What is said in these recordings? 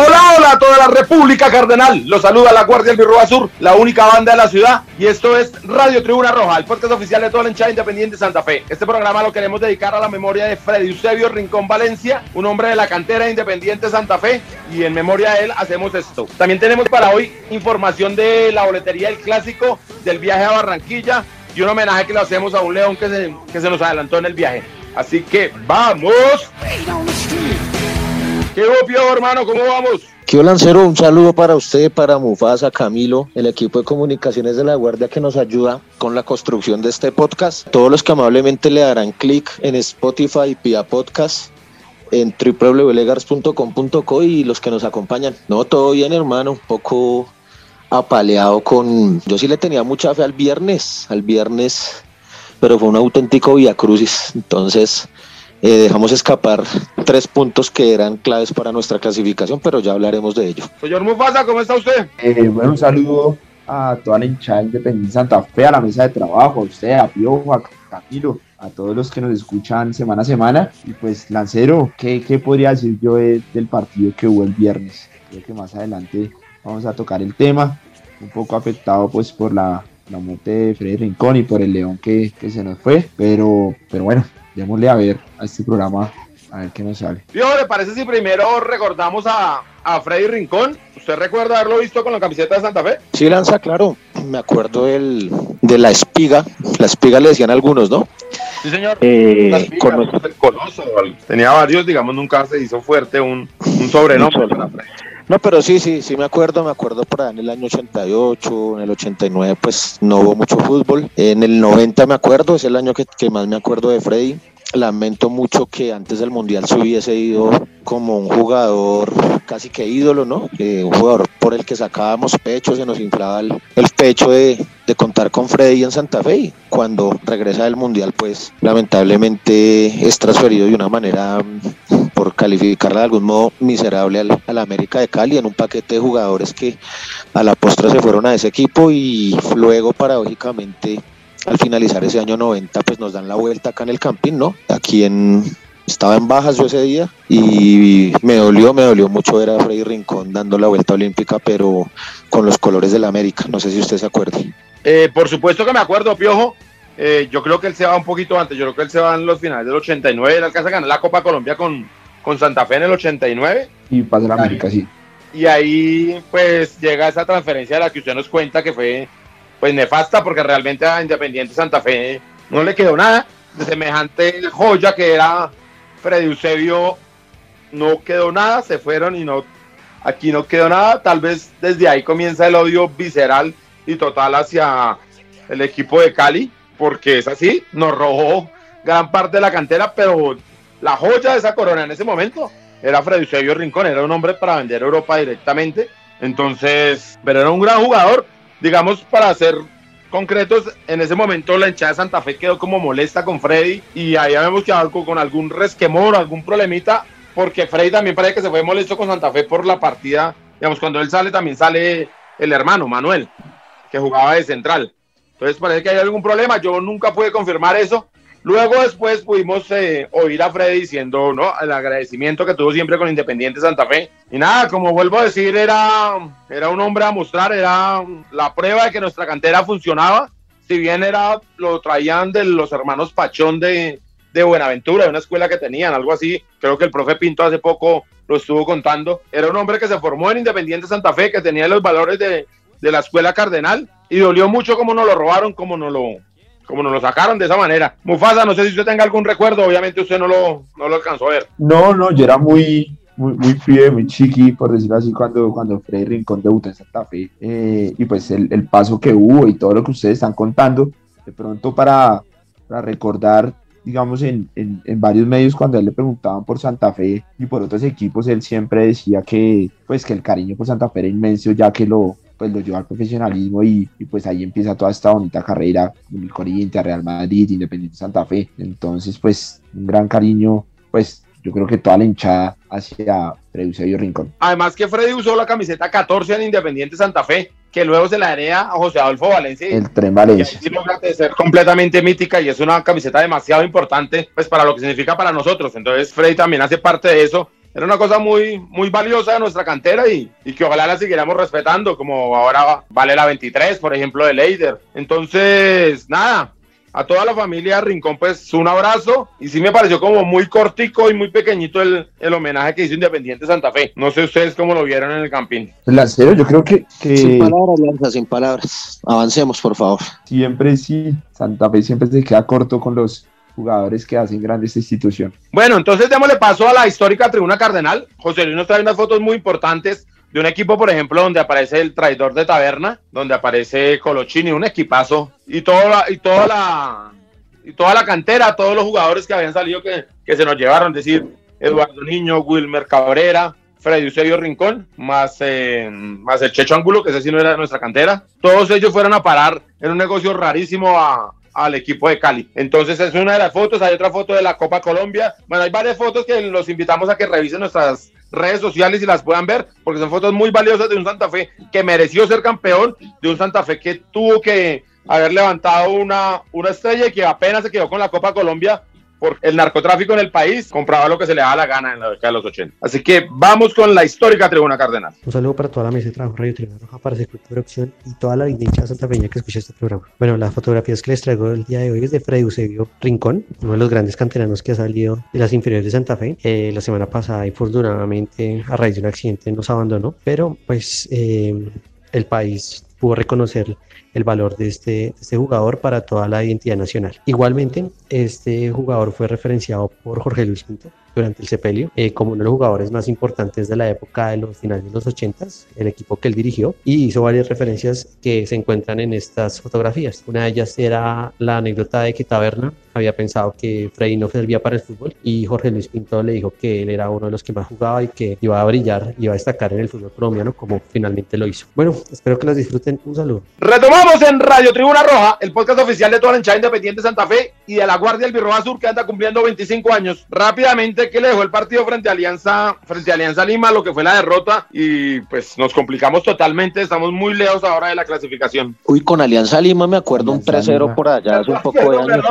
Hola, hola a toda la República Cardenal. Los saluda la Guardia del Birroa Sur, la única banda de la ciudad. Y esto es Radio Tribuna Roja, el podcast oficial de toda la hinchada independiente de Santa Fe. Este programa lo queremos dedicar a la memoria de Freddy Eusebio Rincón Valencia, un hombre de la cantera independiente Santa Fe. Y en memoria de él hacemos esto. También tenemos para hoy información de la boletería del clásico, del viaje a Barranquilla y un homenaje que le hacemos a un león que se, que se nos adelantó en el viaje. Así que vamos. ¿Qué opio, hermano? ¿Cómo vamos? Kio Lancero, un saludo para usted, para Mufasa, Camilo, el equipo de comunicaciones de la Guardia que nos ayuda con la construcción de este podcast. Todos los que amablemente le darán clic en Spotify, Pia Podcast, en www.legars.com.co y los que nos acompañan. No, todo bien, hermano, un poco apaleado con... Yo sí le tenía mucha fe al viernes, al viernes, pero fue un auténtico via crucis. Entonces eh, dejamos escapar tres puntos que eran claves para nuestra clasificación, pero ya hablaremos de ello. Señor Mufasa, ¿cómo está usted? Eh, bueno, un saludo a toda la hinchada independiente Santa Fe, a la mesa de trabajo, a usted, a Piojo, a Camilo, a todos los que nos escuchan semana a semana. Y pues, Lancero, ¿qué, qué podría decir yo de- del partido que hubo el viernes? Creo que más adelante vamos a tocar el tema, un poco afectado pues por la, la muerte de Freddy Rincón y por el León que, que se nos fue, pero, pero bueno, démosle a ver a este programa, a ver qué nos sale. Pío, ¿le parece si primero recordamos a, a Freddy Rincón? ¿Usted recuerda haberlo visto con la camiseta de Santa Fe? Sí, Lanza, claro, me acuerdo del, de la espiga, la espiga le decían algunos, ¿no? Sí, señor. Eh, con nuestro- el coloso, tenía varios, digamos, nunca se hizo fuerte un, un sobrenombre solo. para Freddy. No, pero sí, sí, sí me acuerdo, me acuerdo por ahí en el año 88, en el 89 pues no hubo mucho fútbol. En el 90 me acuerdo, es el año que, que más me acuerdo de Freddy. Lamento mucho que antes del Mundial se hubiese ido como un jugador casi que ídolo, ¿no? Un jugador por el que sacábamos pecho, se nos inflaba el, pecho de, de contar con Freddy en Santa Fe y cuando regresa del Mundial pues lamentablemente es transferido de una manera mm, por calificarla de algún modo miserable al, al América de Cali en un paquete de jugadores que a la postre se fueron a ese equipo y luego paradójicamente al finalizar ese año 90 pues nos dan la vuelta acá en el Campín, ¿no? Aquí en estaba en bajas yo ese día y me dolió, me dolió mucho ver a Freddy Rincón dando la vuelta olímpica, pero con los colores del América. No sé si usted se acuerde. Eh, por supuesto que me acuerdo, Piojo. Eh, yo creo que él se va un poquito antes. Yo creo que él se va en los finales del 89. Él alcanza a ganar la Copa Colombia con, con Santa Fe en el 89. Y pasa la América, sí. Y ahí, pues, llega esa transferencia de la que usted nos cuenta que fue, pues, nefasta, porque realmente a Independiente Santa Fe no le quedó nada. De semejante joya que era Freddy Eusebio, no quedó nada. Se fueron y no, aquí no quedó nada. Tal vez desde ahí comienza el odio visceral y total hacia el equipo de Cali, porque es así, nos robó gran parte de la cantera, pero la joya de esa corona en ese momento era Freddy Eusebio Rincón, era un hombre para vender Europa directamente, entonces, pero era un gran jugador, digamos, para ser concretos, en ese momento la hinchada de Santa Fe quedó como molesta con Freddy y ahí habíamos quedado con algún resquemor, algún problemita, porque Freddy también parece que se fue molesto con Santa Fe por la partida, digamos, cuando él sale también sale el hermano Manuel, que jugaba de central. Entonces parece que hay algún problema, yo nunca pude confirmar eso. Luego después pudimos eh, oír a Freddy diciendo, ¿no? El agradecimiento que tuvo siempre con Independiente Santa Fe. Y nada, como vuelvo a decir, era, era un hombre a mostrar, era la prueba de que nuestra cantera funcionaba. Si bien era, lo traían de los hermanos Pachón de, de Buenaventura, de una escuela que tenían, algo así. Creo que el profe Pinto hace poco lo estuvo contando. Era un hombre que se formó en Independiente Santa Fe, que tenía los valores de, de la escuela cardenal. Y dolió mucho como nos lo robaron, como nos lo, como nos lo sacaron de esa manera. Mufasa, no sé si usted tenga algún recuerdo, obviamente usted no lo, no lo alcanzó a ver. No, no, yo era muy, muy, muy chiqui, por decirlo así, cuando, cuando Freddy Rincón debutó en Santa Fe. Eh, y pues el, el paso que hubo y todo lo que ustedes están contando, de pronto para, para recordar, digamos, en, en, en varios medios cuando a él le preguntaban por Santa Fe y por otros equipos, él siempre decía que, pues, que el cariño por Santa Fe era inmenso, ya que lo, pues lo llevó al profesionalismo y, y, pues ahí empieza toda esta bonita carrera con el Corinthians, Real Madrid, Independiente Santa Fe. Entonces, pues un gran cariño, pues yo creo que toda la hinchada hacia Freddy Eusebio Rincón. Además que Freddy usó la camiseta 14 en Independiente Santa Fe, que luego se la hereda a José Adolfo Valencia. El tren Valencia. Y logra ser completamente mítica y es una camiseta demasiado importante pues para lo que significa para nosotros. Entonces Freddy también hace parte de eso. Era una cosa muy, muy valiosa de nuestra cantera y, y que ojalá la siguiéramos respetando, como ahora vale la 23, por ejemplo, de Leider. Entonces, nada, a toda la familia Rincón, pues un abrazo. Y sí me pareció como muy cortico y muy pequeñito el, el homenaje que hizo Independiente Santa Fe. No sé ustedes cómo lo vieron en el campín. Lancero, yo creo que, que... Sin palabras, Lanza, sin palabras. Avancemos, por favor. Siempre sí, Santa Fe siempre se queda corto con los jugadores que hacen grande esta institución. Bueno, entonces démosle paso a la histórica tribuna cardenal. José Luis nos trae unas fotos muy importantes de un equipo, por ejemplo, donde aparece el traidor de taberna, donde aparece Colochini, un equipazo, y toda la, y toda la, y toda la cantera, todos los jugadores que habían salido que, que se nos llevaron, es decir, Eduardo Niño, Wilmer Cabrera, Freddy Eusebio Rincón, más, eh, más el Checho Angulo, que ese sí no era nuestra cantera. Todos ellos fueron a parar en un negocio rarísimo a, al equipo de Cali. Entonces es una de las fotos, hay otra foto de la Copa Colombia. Bueno, hay varias fotos que los invitamos a que revisen nuestras redes sociales y las puedan ver, porque son fotos muy valiosas de un Santa Fe que mereció ser campeón, de un Santa Fe que tuvo que haber levantado una, una estrella y que apenas se quedó con la Copa Colombia por el narcotráfico en el país, compraba lo que se le daba la gana en la década de los 80. Así que vamos con la histórica Tribuna Cardenal. Un saludo para toda la mesa de trabajo Radio Tribuna Roja, para Sector Producción y toda la hinchada santafeña que escucha este programa. Bueno, las fotografías que les traigo el día de hoy es de Freddy Eusebio Rincón, uno de los grandes canteranos que ha salido de las inferiores de Santa Fe. Eh, la semana pasada, infortunadamente, a raíz de un accidente, nos abandonó, pero pues eh, el país pudo reconocer el valor de este, este, jugador para toda la identidad nacional. Igualmente, este jugador fue referenciado por Jorge Luis Pinto durante el sepelio eh, como uno de los jugadores más importantes de la época de los finales de los 80 el equipo que él dirigió y hizo varias referencias que se encuentran en estas fotografías. Una de ellas era la anécdota de que Taberna había pensado que Freddy no servía para el fútbol y Jorge Luis Pinto le dijo que él era uno de los que más jugaba y que iba a brillar, iba a destacar en el fútbol colombiano como finalmente lo hizo. Bueno, espero que los disfruten. Un saludo. Retomamos en Radio Tribuna Roja, el podcast oficial de toda la hinchada independiente Santa Fe y de la Guardia Albirroja Sur que anda cumpliendo 25 años. Rápidamente, ¿qué le dejó el partido frente a Alianza, frente a Alianza Lima? Lo que fue la derrota y pues nos complicamos totalmente. Estamos muy lejos ahora de la clasificación. Uy, con Alianza Lima me acuerdo un 3-0 por allá hace un poco de años.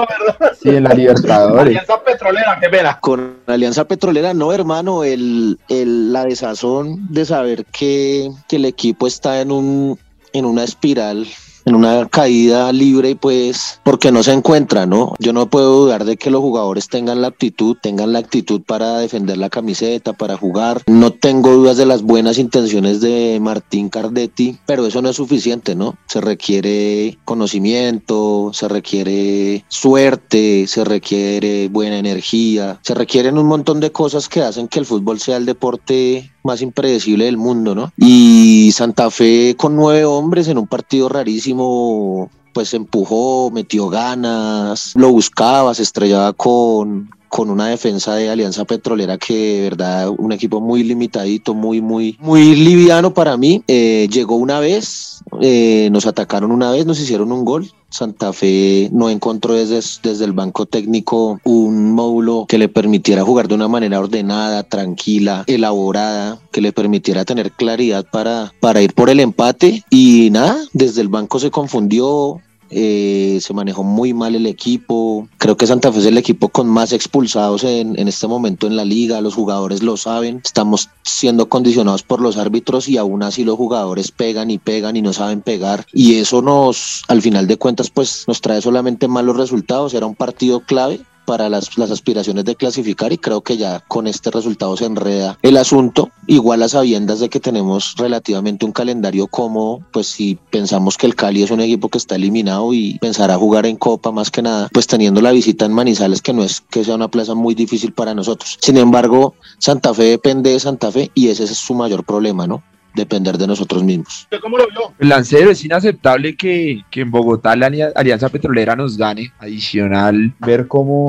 Sí, en la Libertadores. Alianza Petrolera, qué pena. Con Alianza Petrolera, no, hermano, el, el, la desazón de saber que, que el equipo está en, un, en una espiral en una caída libre pues porque no se encuentra, ¿no? Yo no puedo dudar de que los jugadores tengan la actitud, tengan la actitud para defender la camiseta, para jugar. No tengo dudas de las buenas intenciones de Martín Cardetti, pero eso no es suficiente, ¿no? Se requiere conocimiento, se requiere suerte, se requiere buena energía, se requieren un montón de cosas que hacen que el fútbol sea el deporte más impredecible del mundo, ¿no? Y Santa Fe con nueve hombres en un partido rarísimo, pues empujó, metió ganas, lo buscaba, se estrellaba con, con una defensa de Alianza Petrolera que de verdad un equipo muy limitadito, muy, muy, muy liviano para mí. Eh, llegó una vez, eh, nos atacaron una vez, nos hicieron un gol. Santa Fe no encontró desde, desde el banco técnico un módulo que le permitiera jugar de una manera ordenada, tranquila, elaborada, que le permitiera tener claridad para, para ir por el empate. Y nada, desde el banco se confundió, eh, se manejó muy mal el equipo. Creo que Santa Fe es el equipo con más expulsados en, en, este momento en la liga. Los jugadores lo saben. Estamos siendo condicionados por los árbitros y aún así los jugadores pegan y pegan y no saben pegar. Y eso nos, al final de cuentas, pues nos trae solamente malos resultados. Era un partido clave para las, las, aspiraciones de clasificar y creo que ya con este resultado se enreda el asunto. Igual a sabiendas de que tenemos relativamente un calendario cómodo, pues si pensamos que el Cali es un equipo que está eliminado y pensará jugar en Copa más que nada, pues teniendo la visita en Manizales que no es que sea una plaza muy difícil para nosotros. Sin embargo, Santa Fe depende de Santa Fe y ese es su mayor problema, ¿no? Depender de nosotros mismos. ¿Cómo lo vio? El lancero es inaceptable que, que en Bogotá la Alianza Petrolera nos gane. Adicional, ver cómo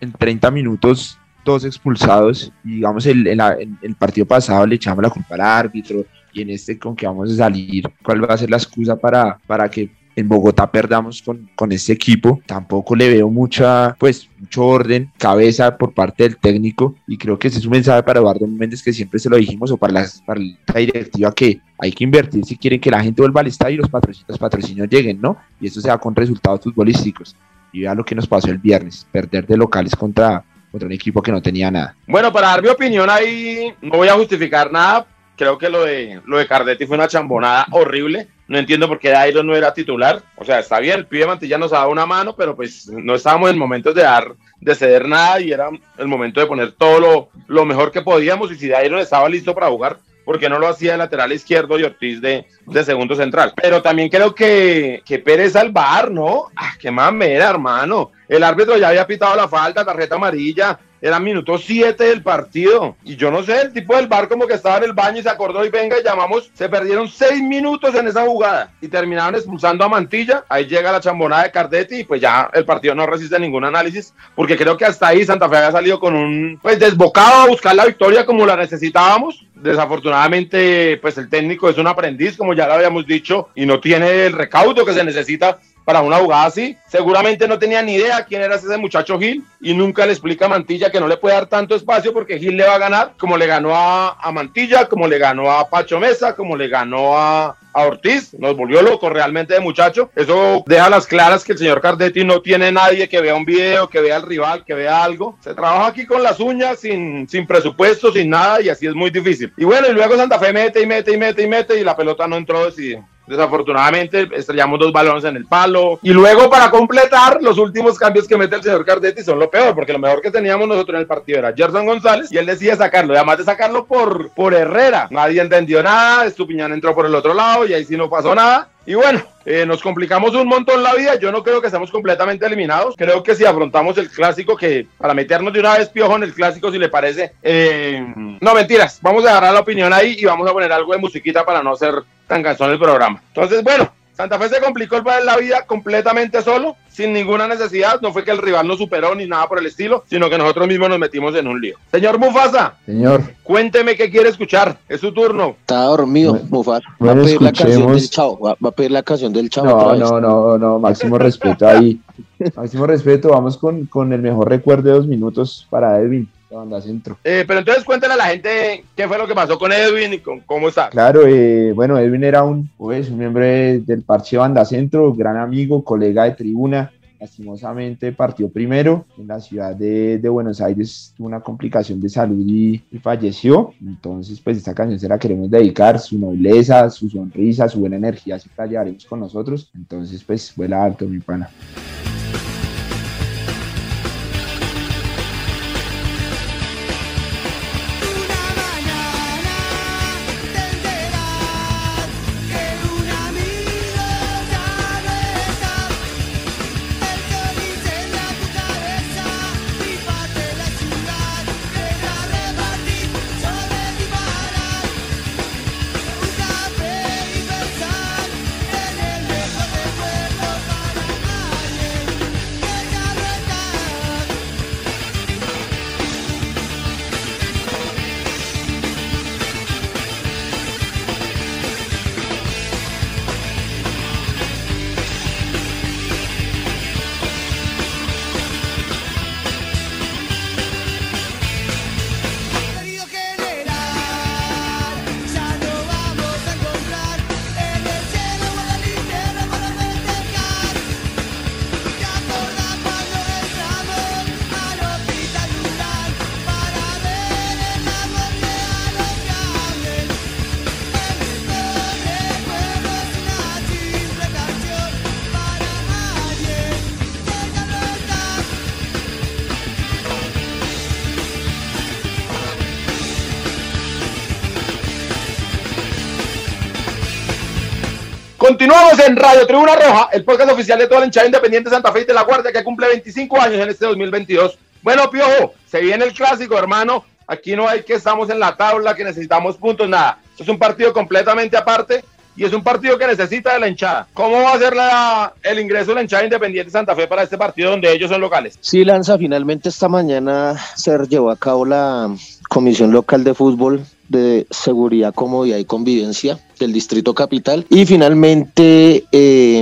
en 30 minutos dos expulsados y digamos el, el, el, partido pasado le echamos la culpa al árbitro, y en este con que vamos a salir, cuál va a ser la excusa para, para que en Bogotá perdamos con, con este equipo. Tampoco le veo mucha, pues, mucho orden, cabeza por parte del técnico. Y creo que ese es un mensaje para Eduardo Méndez que siempre se lo dijimos, o para la, para la directiva, que hay que invertir si quieren que la gente vuelva al estadio y los patrocinios, patrocinios lleguen, ¿no? Y eso se da con resultados futbolísticos. Y vea lo que nos pasó el viernes, perder de locales contra, contra un equipo que no tenía nada. Bueno, para dar mi opinión ahí, no voy a justificar nada. Creo que lo de, lo de Cardetti fue una chambonada horrible. No entiendo por qué Dairon no era titular. O sea, está bien, el pibe Mantilla nos ha dado una mano, pero pues no estábamos en momentos de dar, de ceder nada y era el momento de poner todo lo, lo mejor que podíamos. Y si Dairon estaba listo para jugar, porque no lo hacía de lateral izquierdo y Ortiz de, de segundo central. Pero también creo que, que Pérez al ¿no? Ah, qué mamera, hermano. El árbitro ya había pitado la falta, tarjeta amarilla. Era minuto 7 del partido. Y yo no sé, el tipo del bar como que estaba en el baño y se acordó y venga llamamos. Se perdieron 6 minutos en esa jugada y terminaron expulsando a Mantilla. Ahí llega la chambonada de Cardetti y pues ya el partido no resiste ningún análisis porque creo que hasta ahí Santa Fe había salido con un pues desbocado a buscar la victoria como la necesitábamos. Desafortunadamente pues el técnico es un aprendiz como ya lo habíamos dicho y no tiene el recaudo que se necesita para una jugada así. Seguramente no tenía ni idea quién era ese muchacho Gil y nunca le explica a Mantilla que no le puede dar tanto espacio porque Gil le va a ganar como le ganó a, Mantilla, como le ganó a Pacho Mesa, como le ganó a, Ortiz. Nos volvió loco realmente de muchacho. Eso deja las claras que el señor Cardetti no tiene nadie que vea un video, que vea al rival, que vea algo. Se trabaja aquí con las uñas, sin, sin presupuesto, sin nada y así es muy difícil. Y bueno, y luego Santa Fe mete y mete y mete y mete y la pelota no entró decidida. Desafortunadamente estrellamos dos balones en el palo. Y luego para completar, los últimos cambios que mete el señor Cardetti son lo peor, porque lo mejor que teníamos nosotros en el partido era Gerson González y él decía sacarlo. Además de sacarlo por, por Herrera. Nadie entendió nada, Estupiñán entró por el otro lado y ahí sí no pasó nada. Y bueno, eh, nos complicamos un montón la vida. Yo no creo que estemos completamente eliminados. Creo que si afrontamos el clásico, que para meternos de una vez piojo en el clásico, si le parece. eh, no, mentiras. Vamos a agarrar la opinión ahí y vamos a poner algo de musiquita para no ser tan cansón el programa. Entonces, bueno, Santa Fe se complicó el- la vida completamente solo, sin ninguna necesidad. No fue que el rival nos superó ni nada por el estilo, sino que nosotros mismos nos metimos en un lío. Señor Mufasa, Señor, cuénteme qué quiere escuchar. Es su turno. Estaba dormido, Mufasa. Va a pedir la canción del chavo. Va, a pedir la canción del chavo. no, no, no, no, máximo respeto ahí. Máximo respeto, vamos con, con el mejor recuerdo de dos minutos para Edwin, la banda centro. Eh, pero entonces cuéntale a la gente qué fue lo que pasó con Edwin y con cómo está. Claro, eh, bueno, Edwin era un, pues, un miembro de- del parche Banda Centro, gran amigo, colega de tribuna. Lastimosamente partió primero en la ciudad de, de Buenos Aires, tuvo una complicación de salud y, y falleció. Entonces, pues esta canción se la queremos dedicar, su nobleza, su sonrisa, su buena energía, siempre la llevaremos con nosotros. Entonces, pues vuela alto, mi pana. Continuamos en Radio Tribuna Roja, el podcast oficial de toda la hinchada independiente de Santa Fe y de la Guardia que cumple 25 años en este 2022. Bueno, Piojo, se viene el clásico, hermano. Aquí no hay que estamos en la tabla, que necesitamos puntos, nada. Es un partido completamente aparte. y es un partido que necesita de la hinchada. ¿Cómo va a ser la, el ingreso de la hinchada Independiente Santa Fe para este partido donde ellos son locales? Sí, Lanza, finalmente esta mañana se llevó a cabo la Comisión Local de Fútbol de Seguridad, Comodidad y Convivencia del Distrito Capital. Y finalmente eh,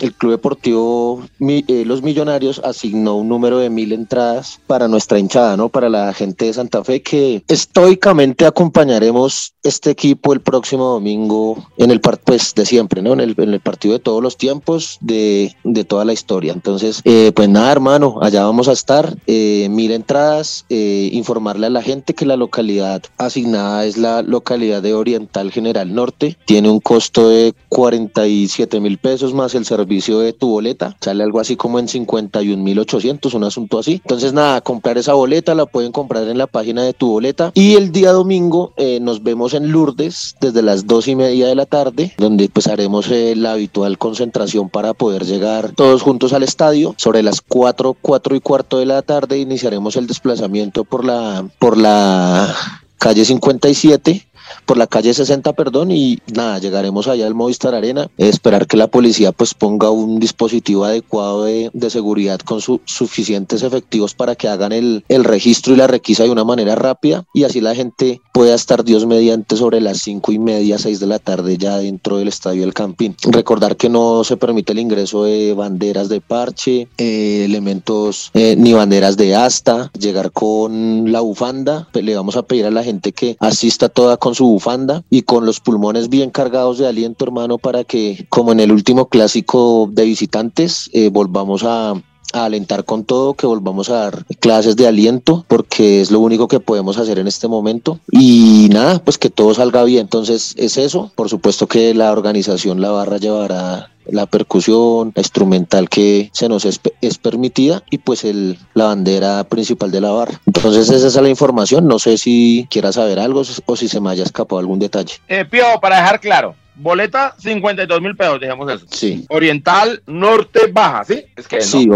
el Club Deportivo eh, Los Millonarios asignó un número de mil entradas para nuestra hinchada, ¿no? Para la gente de Santa Fe que estoicamente acompañaremos este equipo el próximo domingo en el partido pues, de siempre, ¿no? En el, partido de todos los tiempos, de, de toda la historia. Entonces, eh, pues nada, hermano, allá vamos a estar. Eh, mil entradas, informarle a la gente que la localidad asignada es la localidad de Oriental General Norte. Tiene un costo de 47 mil pesos más el servicio de tu boleta. Sale algo así como en 51 mil 800, un asunto así. Entonces, nada, comprar esa boleta la pueden comprar en la página de tu boleta. Y el día domingo eh, nos vemos en Lourdes desde las dos y media de la tarde, donde pues haremos eh, la habitual concentración para poder llegar todos juntos al estadio. Sobre las 4, 4 y cuarto de la tarde iniciaremos el desplazamiento por la, por la calle 57 por la calle 60, perdón, y nada, llegaremos allá al Movistar Arena, esperar que la policía pues ponga un dispositivo adecuado de, de seguridad con su- suficientes efectivos para que hagan el, el registro y la requisa de una manera rápida y así la gente pueda estar Dios mediante sobre las cinco y media, seis de la tarde ya dentro del estadio del Campín. Recordar que no se permite el ingreso de banderas de parche, eh, elementos eh, ni banderas de asta, llegar con la bufanda, Pe- le vamos a pedir a la gente que asista toda con su bufanda y con los pulmones bien cargados de aliento, hermano, para que, como en el último clásico de visitantes, eh, volvamos a, a alentar con todo, que volvamos a dar clases de aliento, porque es lo único que podemos hacer en este momento. Y nada, pues que todo salga bien. Entonces es eso. Por supuesto que la organización, la barra llevará la percusión, la instrumental que se nos es, permitida y pues el, la bandera principal de la barra. Entonces esa es la información. No sé si quieras saber algo o si se me haya escapado algún detalle. Eh, Pío, para dejar claro, boleta 52 mil pesos, dejemos eso. Sí. Oriental, norte, baja, ¿sí? Es que. Sí,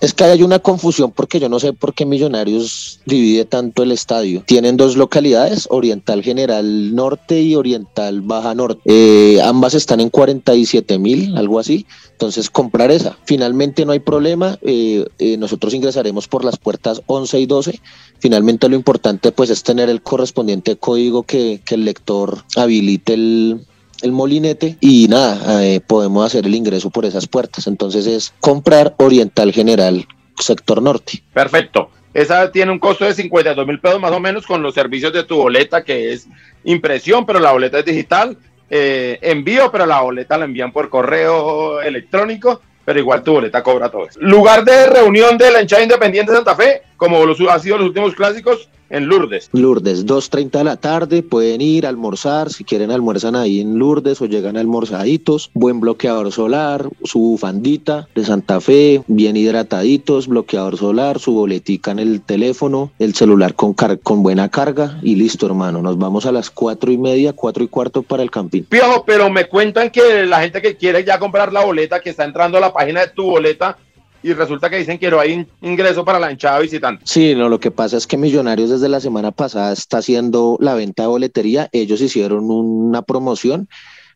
es que hay una confusión porque yo no sé por qué Millonarios divide tanto el estadio. Tienen dos localidades, Oriental General Norte y Oriental Baja Norte. Eh, ambas están en 47 mil, algo así. Entonces comprar esa. Finalmente no hay problema. eh, eh, nosotros ingresaremos por las puertas 11 y 12. Finalmente lo importante pues es tener el correspondiente código que, que el lector habilite el, el molinete y nada, eh, podemos hacer el ingreso por esas puertas. Entonces es comprar Oriental General Sector Norte. Perfecto. Esa tiene un costo de 52 mil pesos más o menos con los servicios de tu boleta, que es impresión, pero la boleta es digital. eh, envío, pero la boleta la envían por correo electrónico, pero igual tu boleta cobra todo eso. Lugar de reunión de la hinchada independiente de Santa Fe, como los, ha sido los últimos clásicos, en Lourdes. Lourdes, 2.30 de la tarde, pueden ir a almorzar, si quieren almuerzan ahí en Lourdes o llegan almorzaditos, buen bloqueador solar, su bufandita de Santa Fe, bien hidrataditos, bloqueador solar, su boletica en el teléfono, el celular con, car- con buena carga y listo hermano, nos vamos a las cuatro y media, cuatro y cuarto para el campín. Piojo, pero me cuentan que la gente que quiere ya comprar la boleta, que está entrando a la página de tu boleta, y resulta que dicen que no hay in- ingreso para la hinchada visitante. Sí, no, lo que pasa es que Millonarios desde la semana pasada está haciendo la venta de boletería. Ellos hicieron una promoción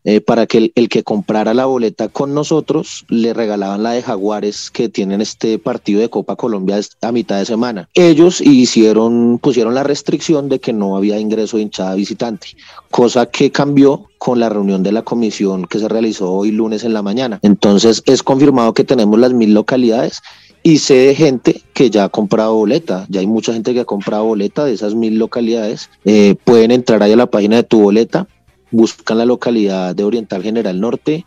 eh, para que el, que comprara la boleta con nosotros le regalaban la de Jaguares que tienen este partido de Copa Colombia a mitad de semana. Ellos hicieron, pusieron la restricción de que no había ingreso de hinchada visitante, cosa que cambió con la reunión de la comisión que se realizó hoy lunes en la mañana. Entonces es confirmado que tenemos las mil localidades y sé de gente que ya ha comprado boleta, ya hay mucha gente que ha comprado boleta de esas mil localidades. Eh, pueden entrar ahí a la página de tu boleta, buscan la localidad de Oriental General Norte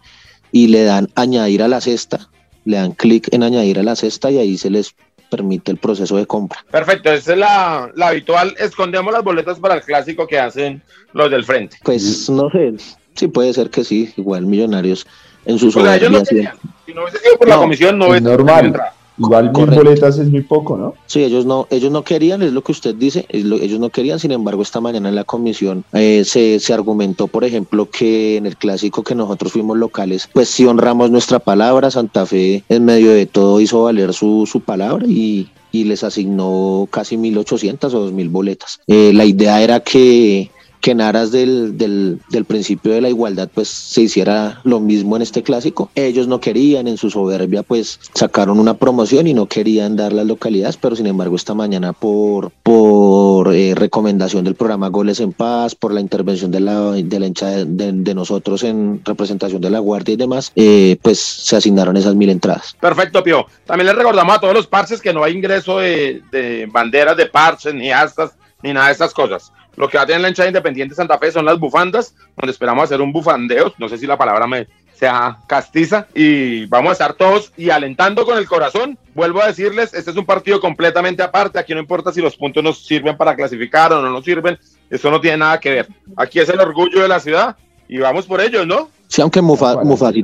y le dan añadir a la cesta, le dan clic en añadir a la cesta y ahí se les permite el proceso de compra. Perfecto, esa es la, la habitual. Escondemos las boletas para el clásico que hacen los del frente. Pues no sé, sí puede ser que sí, igual Millonarios en sus O sea, ellos no soberbia, sí. querían. Si no hubiese sido por la comisión, no es hubiese normal. entrado. Igual mil Correcto. boletas es muy poco, ¿no? Sí, ellos no, ellos no querían, es lo que usted dice, lo- ellos no querían, sin embargo, esta mañana en la comisión eh, se, se argumentó, por ejemplo, que en el clásico que nosotros fuimos locales, pues sí honramos nuestra palabra, Santa Fe en medio de todo hizo valer su, su palabra y, y les asignó casi 1.800 o 2.000 boletas. Eh, la idea era que que en aras del, del, principio de la igualdad pues se hiciera lo mismo en este clásico. Ellos no querían, en su soberbia pues sacaron una promoción y no querían dar las localidades, pero sin embargo esta mañana por, por eh, recomendación del programa Goles en Paz, por la intervención de la, de la hincha de, nosotros en representación de la Guardia y demás, eh, pues se asignaron esas mil entradas. Perfecto, Pío. También les recordamos a todos los parches que no hay ingreso de, de banderas de parches, ni astas, ni nada de estas cosas. Lo que va a tener la hinchada independiente de Santa Fe son las bufandas, donde esperamos hacer un bufandeo. No sé si la palabra me sea castiza. Y vamos a estar todos y alentando con el corazón. Vuelvo a decirles, este es un partido completamente aparte. Aquí no importa si los puntos nos sirven para clasificar o no nos sirven. Eso no tiene nada que ver. Aquí es el orgullo de la ciudad y vamos por ellos, ¿no? Sí, aunque Mufa-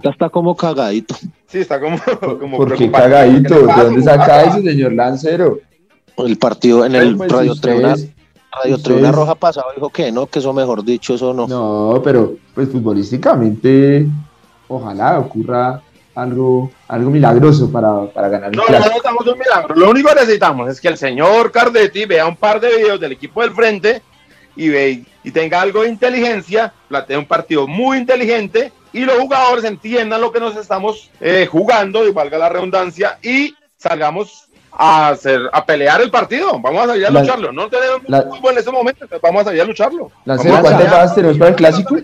está como cagadito. Sí, está como, como ¿Por qué preocupado. cagadito? ¿Qué le ¿De dónde saca eso, señor Lancero? El partido en el Pues, Radio ustedes- Radio Tribuna ustedes- Roja pasado dijo que no, que eso mejor dicho, eso no. No, pero pues futbolísticamente, ojalá ocurra algo, algo milagroso para, para ganar el No, no necesitamos un milagro. Lo único que necesitamos es que el señor Cardetti vea un par de videos del equipo del frente y ve y tenga algo de inteligencia, plantea un partido muy inteligente y los jugadores entiendan lo que nos estamos eh, jugando, y valga la redundancia, y salgamos a hacer a pelear el partido. Vamos a salir a La- lucharlo. No tenemos la- fútbol en ese momento, entonces vamos a salir a lucharlo. Lancero, Vamos a ¿cuántas bajas tenemos para el clásico?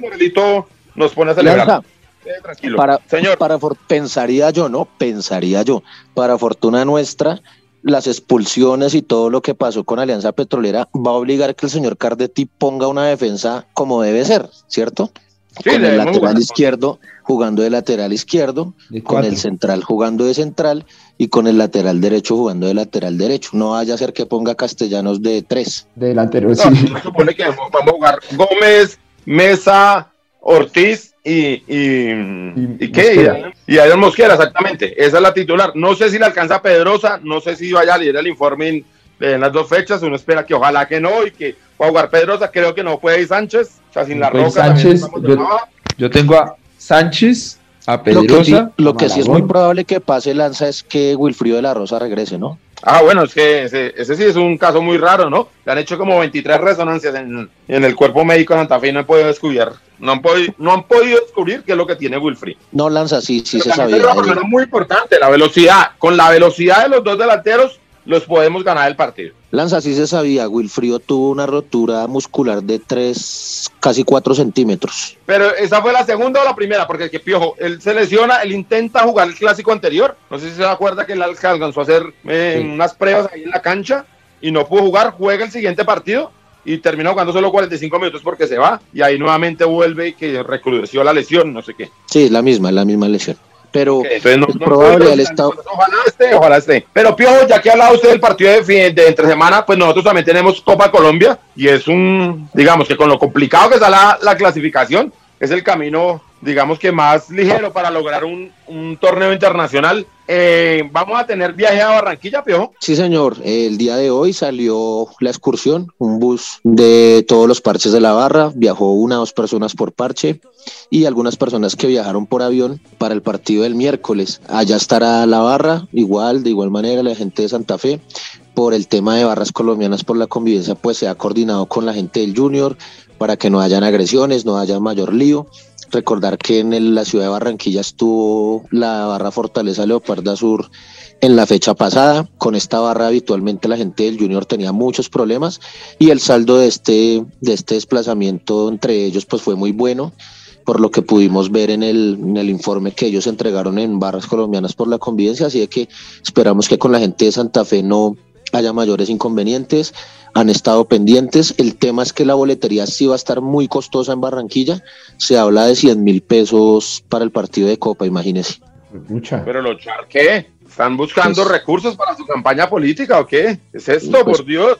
Morelito nos pone a celebrar. Lanza, Eh, tranquilo. para, Señor. para for- pensaría yo, ¿no? Pensaría yo. Para fortuna nuestra, las expulsiones y todo lo que pasó con Alianza Petrolera va a obligar que el señor Cardetti ponga una defensa como debe ser, ¿cierto? Sí, con el lateral jugar. izquierdo jugando de lateral izquierdo, De con el central jugando de central y con el lateral derecho jugando de lateral derecho. No vaya a ser que ponga castellanos de tres. De delantero, No, sí. se supone que vamos a jugar Gómez, Mesa, Ortiz y, y, ¿y qué? Mosquera. Y Adrián Mosquera, exactamente. Esa es la titular. No sé si le alcanza a Pedrosa, no sé si vaya a leer el informe en, las dos fechas. Uno espera que ojalá que no y que pueda jugar Pedrosa. Creo que no puede ir Sánchez. O sea, sin la Pues roca. Sánchez, yo-. Yo tengo a Sánchez, a Lo que, sí, Pedrosa, lo que sí es muy probable que pase Lanza es que Wilfrido de la Rosa regrese, ¿no? Ah, bueno, es que ese, ese sí es un caso muy raro, ¿no? Le han hecho como 23 resonancias en, en el cuerpo médico de Santa Fe y no han podido descubrir. No han, podido, no han podido descubrir qué es lo que tiene Wilfried. No, Lanza, sí, sí Pero se sabía. es muy importante, la velocidad. Con la velocidad de los dos delanteros, los podemos ganar el partido. Lanza, sí se sabía. Wilfrido tuvo una rotura muscular de 3, casi 4 centímetros. Pero esa fue la segunda o la primera, porque el que Piojo, él se lesiona, él intenta jugar el clásico anterior. No sé si se acuerda que él alcanzó a hacer eh, Sí. unas pruebas ahí en la cancha y no pudo jugar, juega el siguiente partido y termina jugando solo 45 minutos porque se va y ahí nuevamente vuelve y que recrudeció la lesión, no sé qué. Sí, es la misma, es la misma lesión. Pero no- es no probable, él está- Ojalá esté, ojalá esté. Pero Piojo, ya que hablaba usted del partido de, fin- de entre semana, pues nosotros también tenemos Copa Colombia y es un, digamos que con lo complicado que está la, la clasificación, es el camino, digamos que más ligero para lograr un, torneo internacional. Eh, vamos a tener viaje a Barranquilla, Piojo. Sí, señor. El día de hoy salió la excursión, un bus de todos los parches de la barra. Viajó una o dos personas por parche y algunas personas que viajaron por avión para el partido del miércoles. Allá estará la barra, igual, de igual manera, la gente de Santa Fe. Por el tema de barras colombianas por la convivencia, pues se ha coordinado con la gente del Junior para que no hayan agresiones, no haya mayor lío. Recordar que en la ciudad de Barranquilla estuvo la barra Fortaleza Leoparda Sur en la fecha pasada. Con esta barra habitualmente la gente del Junior tenía muchos problemas y el saldo de este, de este desplazamiento entre ellos pues fue muy bueno por lo que pudimos ver en el, en el informe que ellos entregaron en Barras Colombianas por la Convivencia, así de que esperamos que con la gente de Santa Fe no haya mayores inconvenientes, han estado pendientes, el tema es que la boletería sí va a estar muy costosa en Barranquilla, se habla de 100 mil pesos para el partido de Copa, imagínense. Pucha. Pero los Char, ¿qué? ¿Están buscando Pues- recursos para su campaña política o qué? ¿Es esto, Pues- por Dios?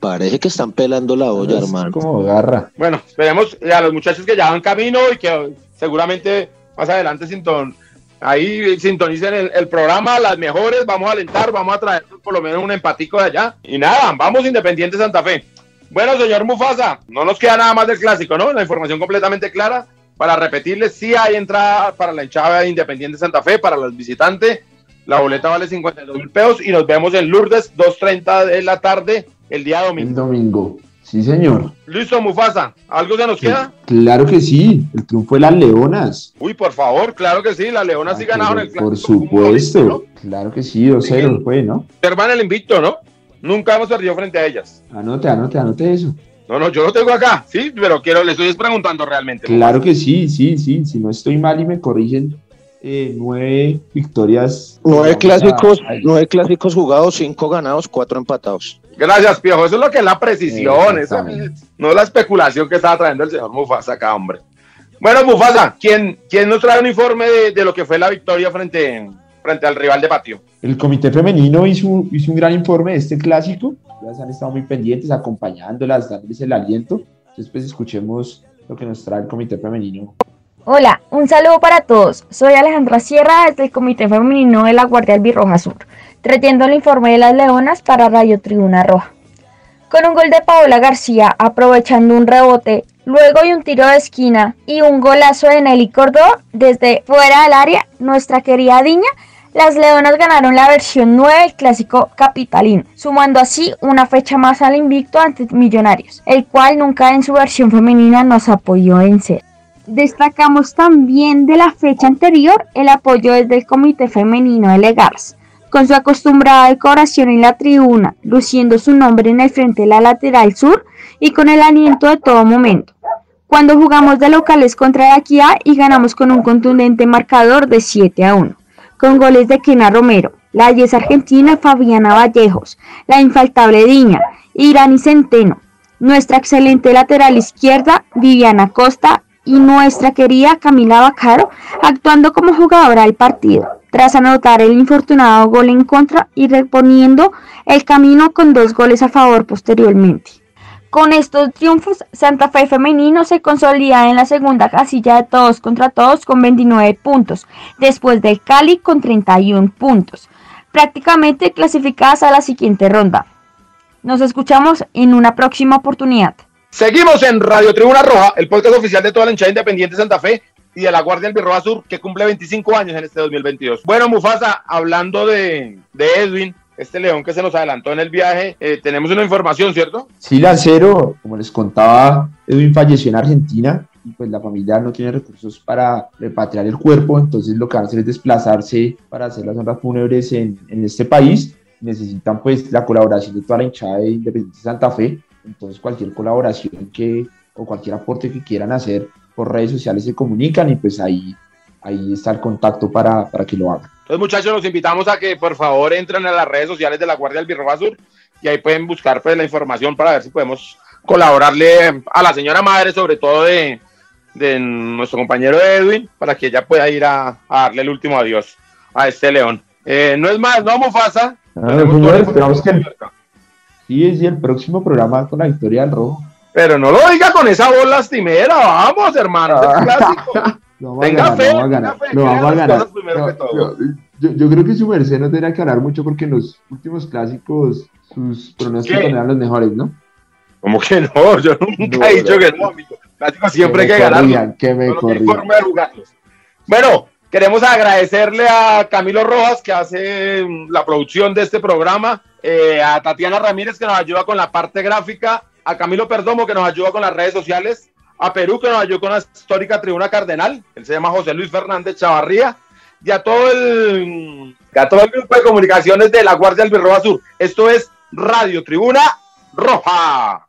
Parece que están pelando la olla, Es hermano. como garra. Bueno, esperemos a los muchachos que ya van camino y que seguramente más adelante sinton, ahí sintonicen el, el programa, las mejores, vamos a alentar, vamos a traer por lo menos un empatico de allá. Y nada, vamos Independiente Santa Fe. Bueno, señor Mufasa, no nos queda nada más del clásico, ¿no? La información completamente clara. Para repetirles, sí hay entrada para la hinchada de Independiente Santa Fe, para los visitantes. La boleta vale 52 mil pesos y nos vemos en Lourdes, 2.30 de la tarde, el día El domingo. Sí, señor. Listo, Mufasa. ¿Algo se nos queda? Claro que sí. El triunfo de las Leonas. Uy, por favor, claro que sí. Las Leonas sí ganaron el clásico. Por supuesto. Claro que sí, 2-0 Sí. fue, ¿no? ¿no? Hermana, el invicto, ¿no? Nunca hemos perdido frente a ellas. Anote, anote, anote eso. No, no, yo lo tengo acá, sí, pero quiero, le estoy preguntando realmente. Claro que sí, sí, sí. Si no estoy mal y me corrigen, eh, nueve victorias. Nueve clásicos, a- nueve clásicos jugados, cinco ganados, cuatro empatados. Gracias, Piojo. Eso es lo que es la precisión, no la especulación que estaba trayendo el señor Mufasa acá, hombre. Bueno, Mufasa, ¿quién, quién nos trae un informe de, de lo que fue la victoria frente, frente al rival de patio? El comité femenino hizo, hizo un gran informe de este clásico. Las han estado muy pendientes, acompañándolas, dándoles el aliento. Entonces, pues escuchemos lo que nos trae el comité femenino. Hola, un saludo para todos. Soy Alejandra Sierra desde el Comité Femenino de la Guardia Albirroja Sur, trayendo el informe de las Leonas para Radio Tribuna Roja. Con un gol de Paola García aprovechando un rebote, luego y un tiro de esquina y un golazo de Nelly Córdoba desde fuera del área, nuestra querida Diña, las Leonas ganaron la versión 9 del clásico capitalino, sumando así una fecha más al invicto ante Millonarios, el cual nunca en su versión femenina nos apoyó en ser. Destacamos también de la fecha anterior el apoyo desde el Comité Femenino de Legars, con su acostumbrada decoración en la tribuna, luciendo su nombre en el frente de la lateral sur y con el aliento de todo momento. Cuando jugamos de locales contra la Equidad y ganamos con un contundente marcador de 7 a 1, con goles de Kena Romero, la 10 argentina Fabiana Vallejos, la infaltable Diña, Irani Centeno, nuestra excelente lateral izquierda Viviana Costa y nuestra querida Camila Bacaro actuando como jugadora del partido, tras anotar el infortunado gol en contra y reponiendo el camino con dos goles a favor posteriormente. Con estos triunfos, Santa Fe Femenino se consolida en la segunda casilla de todos contra todos con 29 puntos, después del Cali con 31 puntos, prácticamente clasificadas a la siguiente ronda. Nos escuchamos en una próxima oportunidad. Seguimos en Radio Tribuna Roja, el podcast oficial de toda la hinchada independiente de Santa Fe y de la Guardia Albirroja Sur, que cumple 25 años en este 2022. Bueno, Mufasa, hablando de, Edwin, este león que se nos adelantó en el viaje, eh, tenemos una información, ¿cierto? Sí, Lancero, como les contaba, Edwin falleció en Argentina y pues la familia no tiene recursos para repatriar el cuerpo, entonces lo que van es desplazarse para hacer las honras fúnebres en, en este país. Necesitan pues la colaboración de toda la hinchada de Independiente Santa Fe, entonces cualquier colaboración que o cualquier aporte que quieran hacer por redes sociales se comunican y pues ahí, ahí está el contacto para, para que lo hagan. Entonces, muchachos, los invitamos a que por favor entren a las redes sociales de la Guardia Albirroja Sur y ahí pueden buscar pues la información para ver si podemos colaborarle a la señora madre, sobre todo de, de nuestro compañero Edwin, para que ella pueda ir a, a darle el último adiós a este león. Eh, no es más, no, Mufasa. Ah, señor, la esperamos que. Sí, sí, el próximo programa con la victoria del rojo. Pero no lo diga con esa voz lastimera, vamos, hermano, es clásico. A Tenga ganar, fe, lo vamos a ganar, tenga fe, vamos a No, yo, creo que su merced no tendrá que hablar mucho porque en los últimos clásicos sus pronósticos eran los mejores, ¿no? Como que no, yo nunca No, he dicho no. que no, amigo. Clásico siempre hay que ganar. que me no corrían. Bueno, queremos agradecerle a Camilo Rojas que hace mm, la producción de este programa, eh, a Tatiana Ramírez que nos ayuda con la parte gráfica, a Camilo Perdomo que nos ayuda con las redes sociales, a Perú que nos ayudó con la histórica Tribuna Cardenal, él se llama José Luis Fernández Chavarría, y a todo el, y a todo el grupo de comunicaciones de la Guardia Albirroja Sur. Esto es Radio Tribuna Roja.